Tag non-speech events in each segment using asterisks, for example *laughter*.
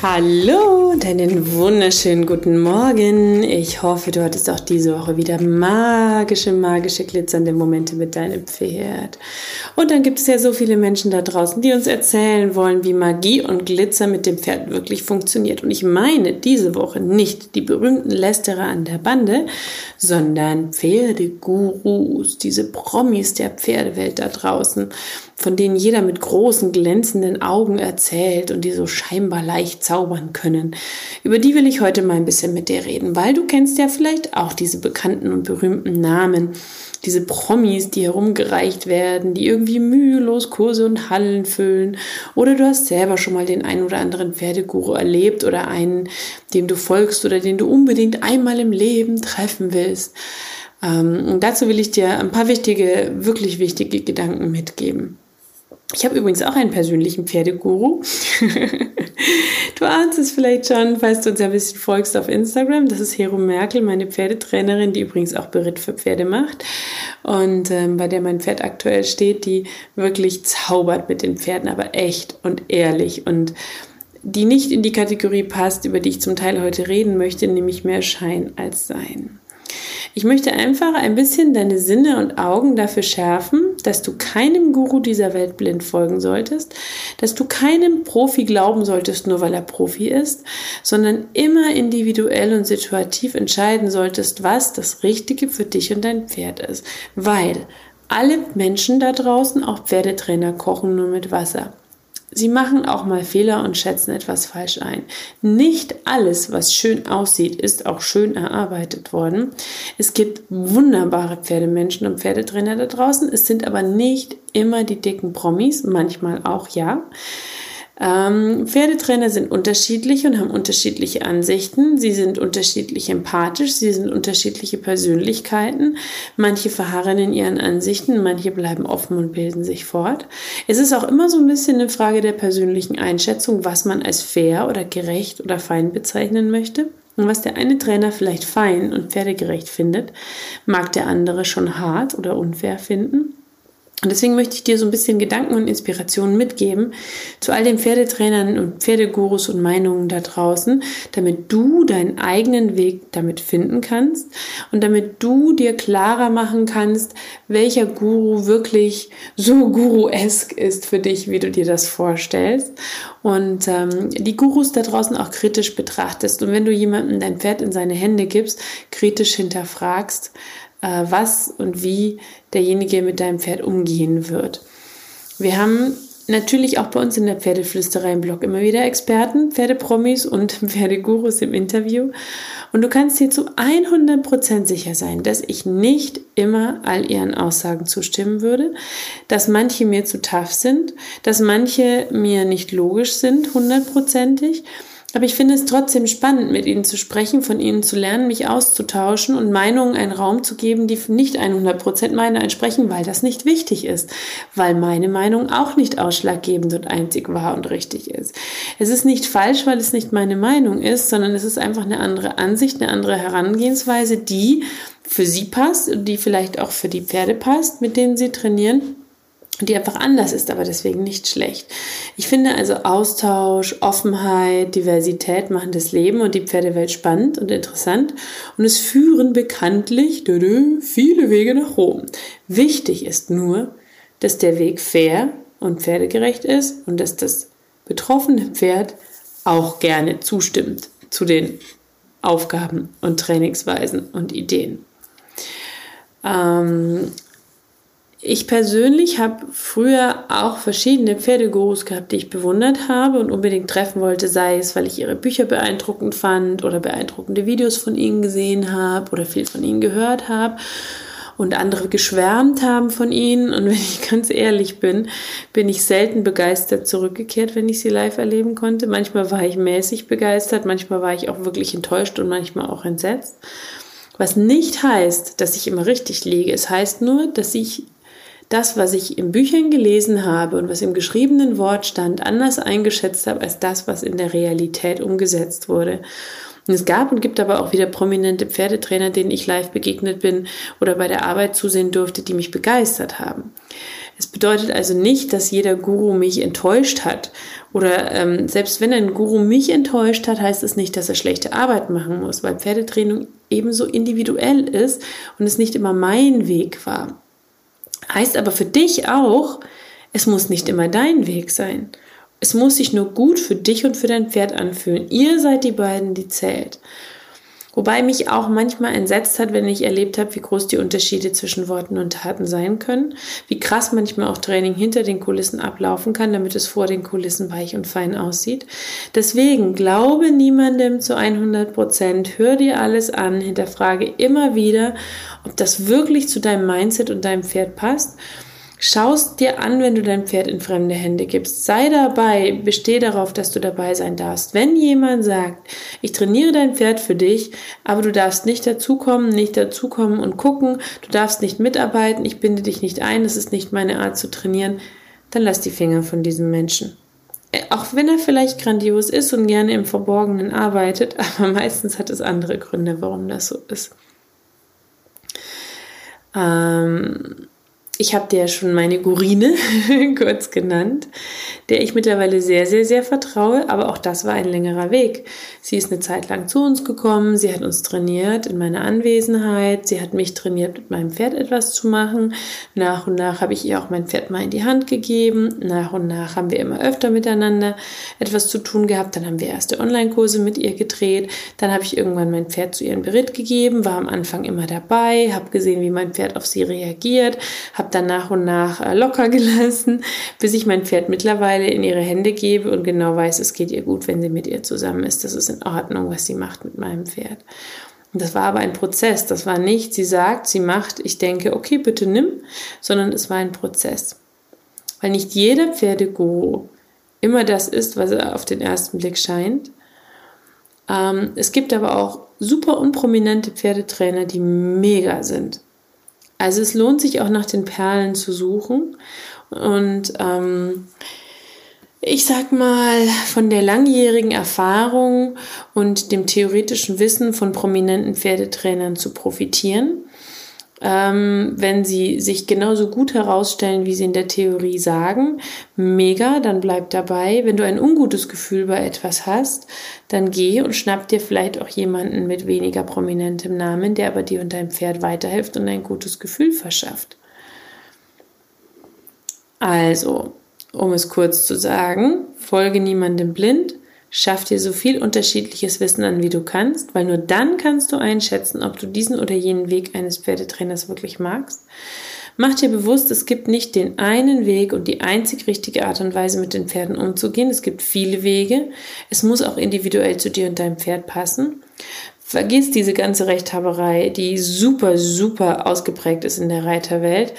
Hallo und einen wunderschönen guten Morgen. Ich hoffe, du hattest auch diese Woche wieder magische, magische, glitzernde Momente mit deinem Pferd. Und dann gibt es ja so viele Menschen da draußen, die uns erzählen wollen, wie Magie und Glitzer mit dem Pferd wirklich funktioniert. Und ich meine diese Woche nicht die berühmten Lästerer an der Bande, sondern Pferdegurus, diese Promis der Pferdewelt da draußen von denen jeder mit großen glänzenden Augen erzählt und die so scheinbar leicht zaubern können. Über die will ich heute mal ein bisschen mit dir reden, weil du kennst ja vielleicht auch diese bekannten und berühmten Namen, diese Promis, die herumgereicht werden, die irgendwie mühelos Kurse und Hallen füllen. Oder du hast selber schon mal den einen oder anderen Pferdeguru erlebt oder einen, dem du folgst oder den du unbedingt einmal im Leben treffen willst. Ähm, und dazu will ich dir ein paar wichtige, wirklich wichtige Gedanken mitgeben. Ich habe übrigens auch einen persönlichen Pferdeguru. *laughs* du ahnst es vielleicht schon, falls du uns ein bisschen folgst auf Instagram. Das ist Hero Merkel, meine Pferdetrainerin, die übrigens auch Beritt für Pferde macht und ähm, bei der mein Pferd aktuell steht, die wirklich zaubert mit den Pferden, aber echt und ehrlich und die nicht in die Kategorie passt, über die ich zum Teil heute reden möchte, nämlich mehr Schein als Sein. Ich möchte einfach ein bisschen deine Sinne und Augen dafür schärfen, dass du keinem Guru dieser Welt blind folgen solltest, dass du keinem Profi glauben solltest, nur weil er Profi ist, sondern immer individuell und situativ entscheiden solltest, was das Richtige für dich und dein Pferd ist. Weil alle Menschen da draußen, auch Pferdetrainer, kochen nur mit Wasser. Sie machen auch mal Fehler und schätzen etwas falsch ein. Nicht alles, was schön aussieht, ist auch schön erarbeitet worden. Es gibt wunderbare Pferdemenschen und Pferdetrainer da draußen. Es sind aber nicht immer die dicken Promis, manchmal auch ja. Ähm, Pferdetrainer sind unterschiedlich und haben unterschiedliche Ansichten. Sie sind unterschiedlich empathisch, sie sind unterschiedliche Persönlichkeiten. Manche verharren in ihren Ansichten, manche bleiben offen und bilden sich fort. Es ist auch immer so ein bisschen eine Frage der persönlichen Einschätzung, was man als fair oder gerecht oder fein bezeichnen möchte. Und was der eine Trainer vielleicht fein und pferdegerecht findet, mag der andere schon hart oder unfair finden. Und deswegen möchte ich dir so ein bisschen Gedanken und Inspirationen mitgeben zu all den Pferdetrainern und Pferdegurus und Meinungen da draußen, damit du deinen eigenen Weg damit finden kannst und damit du dir klarer machen kannst, welcher Guru wirklich so Guru-esk ist für dich, wie du dir das vorstellst. Und ähm, die Gurus da draußen auch kritisch betrachtest. Und wenn du jemandem dein Pferd in seine Hände gibst, kritisch hinterfragst, äh, was und wie derjenige mit deinem Pferd umgehen wird. Wir haben natürlich auch bei uns in der Pferdeflüsterei im Blog immer wieder Experten, Pferdepromis und *laughs* Pferdegurus im Interview. Und du kannst dir zu 100% sicher sein, dass ich nicht immer all ihren Aussagen zustimmen würde, dass manche mir zu tough sind, dass manche mir nicht logisch sind, hundertprozentig aber ich finde es trotzdem spannend, mit ihnen zu sprechen, von ihnen zu lernen, mich auszutauschen und Meinungen einen Raum zu geben, die nicht 100% meiner entsprechen, weil das nicht wichtig ist, weil meine Meinung auch nicht ausschlaggebend und einzig wahr und richtig ist. Es ist nicht falsch, weil es nicht meine Meinung ist, sondern es ist einfach eine andere Ansicht, eine andere Herangehensweise, die für sie passt und die vielleicht auch für die Pferde passt, mit denen sie trainieren die einfach anders ist, aber deswegen nicht schlecht. Ich finde also Austausch, Offenheit, Diversität machen das Leben und die Pferdewelt spannend und interessant und es führen bekanntlich viele Wege nach Rom. Wichtig ist nur, dass der Weg fair und pferdegerecht ist und dass das betroffene Pferd auch gerne zustimmt zu den Aufgaben und Trainingsweisen und Ideen. Ähm, ich persönlich habe früher auch verschiedene Pferdegurus gehabt, die ich bewundert habe und unbedingt treffen wollte, sei es, weil ich ihre Bücher beeindruckend fand oder beeindruckende Videos von ihnen gesehen habe oder viel von ihnen gehört habe und andere geschwärmt haben von ihnen. Und *laughs* wenn ich ganz ehrlich bin, bin ich selten begeistert zurückgekehrt, wenn ich sie live erleben konnte. Manchmal war ich mäßig begeistert, manchmal war ich auch wirklich enttäuscht und manchmal auch entsetzt. Was nicht heißt, dass ich immer richtig liege. Es heißt nur, dass ich das, was ich in Büchern gelesen habe und was im geschriebenen Wort stand, anders eingeschätzt habe als das, was in der Realität umgesetzt wurde. Und es gab und gibt aber auch wieder prominente Pferdetrainer, denen ich live begegnet bin oder bei der Arbeit zusehen durfte, die mich begeistert haben. Es bedeutet also nicht, dass jeder Guru mich enttäuscht hat. Oder ähm, selbst wenn ein Guru mich enttäuscht hat, heißt es nicht, dass er schlechte Arbeit machen muss, weil Pferdetraining ebenso individuell ist und es nicht immer mein Weg war. Heißt aber für dich auch, es muss nicht immer dein Weg sein. Es muss sich nur gut für dich und für dein Pferd anfühlen. Ihr seid die beiden, die zählt. Wobei mich auch manchmal entsetzt hat, wenn ich erlebt habe, wie groß die Unterschiede zwischen Worten und Taten sein können, wie krass manchmal auch Training hinter den Kulissen ablaufen kann, damit es vor den Kulissen weich und fein aussieht. Deswegen glaube niemandem zu 100 Prozent, hör dir alles an, hinterfrage immer wieder, ob das wirklich zu deinem Mindset und deinem Pferd passt Schaust dir an, wenn du dein Pferd in fremde Hände gibst. Sei dabei, besteh darauf, dass du dabei sein darfst. Wenn jemand sagt, ich trainiere dein Pferd für dich, aber du darfst nicht dazukommen, nicht dazukommen und gucken, du darfst nicht mitarbeiten, ich binde dich nicht ein, das ist nicht meine Art zu trainieren, dann lass die Finger von diesem Menschen. Äh, auch wenn er vielleicht grandios ist und gerne im Verborgenen arbeitet, *laughs* aber meistens hat es andere Gründe, warum das so ist. Ähm, ich habe dir ja schon meine Gurine *laughs* kurz genannt, der ich mittlerweile sehr, sehr, sehr vertraue, aber auch das war ein längerer Weg. Sie ist eine Zeit lang zu uns gekommen, sie hat uns trainiert in meiner Anwesenheit, sie hat mich trainiert, mit meinem Pferd etwas zu machen. Nach und nach habe ich ihr auch mein Pferd mal in die Hand gegeben. Nach und nach haben wir immer öfter miteinander etwas zu tun gehabt. Dann haben wir erste Online-Kurse mit ihr gedreht. Dann habe ich irgendwann mein Pferd zu ihrem Beritt gegeben, war am Anfang immer dabei, habe gesehen, wie mein Pferd auf sie reagiert, habe habe dann nach und nach äh, locker *laughs* gelassen, bis ich mein Pferd mittlerweile in ihre Hände gebe und genau weiß, es geht ihr gut, wenn sie mit ihr zusammen ist. Das ist in Ordnung, was sie macht mit meinem Pferd. Und das war aber ein Prozess. Das war nicht, sie sagt, sie macht, ich denke, okay, bitte nimm, sondern es war ein Prozess. Weil nicht jeder Pferdeguru immer das ist, was er auf den ersten Blick scheint. Ähm, es gibt aber auch super unprominente Pferdetrainer, die mega sind. Also es lohnt sich auch nach den Perlen zu suchen. Und ähm, ich sag mal, von der langjährigen Erfahrung und dem theoretischen Wissen von prominenten Pferdetrainern zu profitieren ähm, wenn sie sich genauso gut herausstellen, wie sie in der Theorie sagen, mega, dann bleib dabei. Wenn du ein ungutes Gefühl bei etwas hast, dann geh und schnapp dir vielleicht auch jemanden mit weniger prominentem Namen, der aber dir und deinem Pferd weiterhilft und ein gutes Gefühl verschafft. Also, um es kurz zu sagen, folge niemandem blind, Schaff dir so viel unterschiedliches Wissen an, wie du kannst, weil nur dann kannst du einschätzen, ob du diesen oder jenen Weg eines Pferdetrainers wirklich magst. Mach dir bewusst, es gibt nicht den einen Weg und die einzig richtige Art und Weise, mit den Pferden umzugehen. Es gibt viele Wege. Es muss auch individuell zu dir und deinem Pferd passen. Vergiss diese ganze Rechthaberei, die super, super ausgeprägt ist in der Reiterwelt.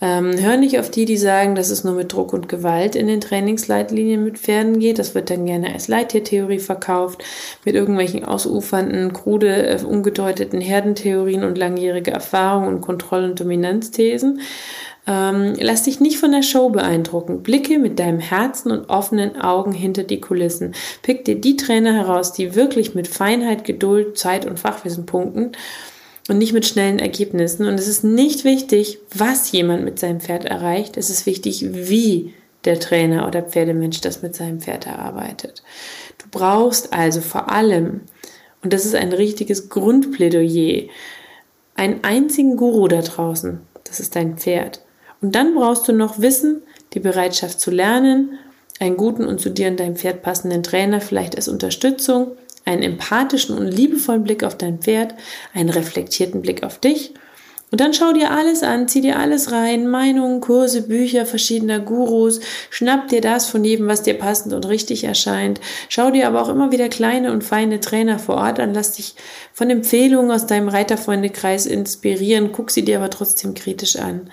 Ähm, hör nicht auf die, die sagen, dass es nur mit Druck und Gewalt in den Trainingsleitlinien mit Pferden geht. Das wird dann gerne als Leittiertheorie verkauft, mit irgendwelchen ausufernden, krude, äh, ungedeuteten Herdentheorien und langjährige Erfahrungen und Kontroll- und Dominanzthesen. Ähm, lass dich nicht von der Show beeindrucken. Blicke mit deinem Herzen und offenen Augen hinter die Kulissen. Pick dir die Trainer heraus, die wirklich mit Feinheit, Geduld, Zeit und Fachwissen punkten und nicht mit schnellen Ergebnissen. Und es ist nicht wichtig, was jemand mit seinem Pferd erreicht. Es ist wichtig, wie der Trainer oder Pferdemensch das mit seinem Pferd erarbeitet. Du brauchst also vor allem, und das ist ein richtiges Grundplädoyer, einen einzigen Guru da draußen. Das ist dein Pferd. Und dann brauchst du noch Wissen, die Bereitschaft zu lernen, einen guten und zu dir und deinem Pferd passenden Trainer vielleicht als Unterstützung, einen empathischen und liebevollen Blick auf dein Pferd, einen reflektierten Blick auf dich und dann schau dir alles an, zieh dir alles rein, Meinungen, Kurse, Bücher verschiedener Gurus, schnapp dir das von jedem, was dir passend und richtig erscheint. Schau dir aber auch immer wieder kleine und feine Trainer vor Ort an, lass dich von Empfehlungen aus deinem Reiterfreundekreis inspirieren, guck sie dir aber trotzdem kritisch an.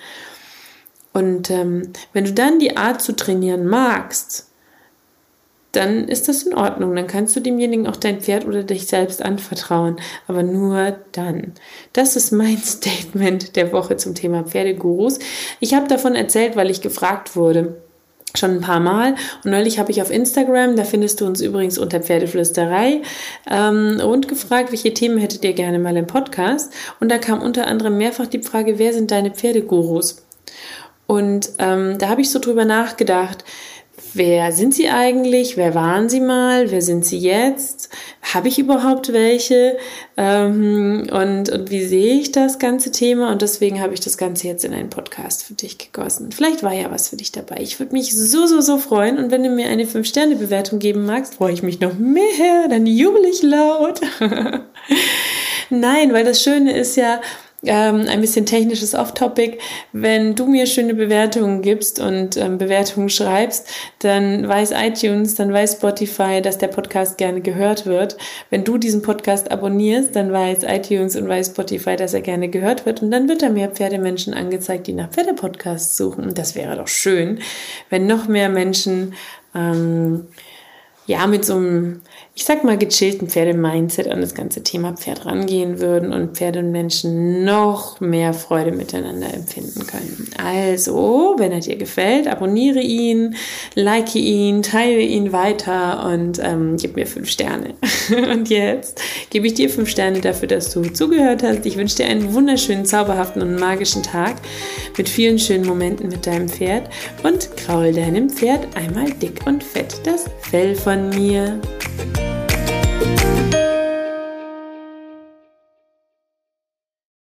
Und ähm, wenn du dann die Art zu trainieren magst, dann ist das in Ordnung. Dann kannst du demjenigen auch dein Pferd oder dich selbst anvertrauen. Aber nur dann. Das ist mein *laughs* Statement der Woche zum Thema Pferdegurus. Ich habe davon erzählt, weil ich gefragt wurde schon ein paar Mal. Und neulich habe ich auf Instagram, da findest du uns übrigens unter Pferdeflüsterei, ähm, und gefragt, welche Themen hättet ihr gerne mal im Podcast. Und da kam unter anderem mehrfach die Frage, wer sind deine Pferdegurus? Und ähm, da habe ich so drüber nachgedacht wer sind sie eigentlich, wer waren sie mal, wer sind sie jetzt, habe ich überhaupt welche? Ähm, und, und wie sehe ich das ganze Thema? Und deswegen habe ich das Ganze jetzt in einen Podcast für dich gegossen. Vielleicht war ja was für dich dabei. Ich würde mich so, so, so freuen. Und wenn du mir eine 5-Sterne-Bewertung geben magst, freue ich mich noch mehr, dann jubel ich laut. *laughs* Nein, weil das Schöne ist ja, ähm, ein bisschen technisches Off-Topic. Wenn du mir schöne Bewertungen gibst und ähm, Bewertungen schreibst, dann weiß iTunes, dann weiß Spotify, dass der Podcast gerne gehört wird. Wenn du diesen Podcast abonnierst, dann weiß iTunes und weiß Spotify, dass er gerne gehört wird. Und dann wird er mehr Pferdemenschen angezeigt, die nach Pferdepodcasts suchen. Und das wäre doch schön, wenn noch mehr Menschen ähm, ja mit so einem ich sag mal, gechillten Pferdemindset an das ganze Thema Pferd rangehen würden und Pferde und Menschen noch mehr Freude miteinander empfinden können. Also, wenn er dir gefällt, abonniere ihn, like ihn, teile ihn weiter und ähm, gib mir fünf Sterne. *laughs* und jetzt gebe ich dir fünf Sterne dafür, dass du zugehört hast. Ich wünsche dir einen wunderschönen, zauberhaften und magischen Tag mit vielen schönen Momenten mit deinem Pferd und kraul deinem Pferd einmal dick und fett das Fell von mir.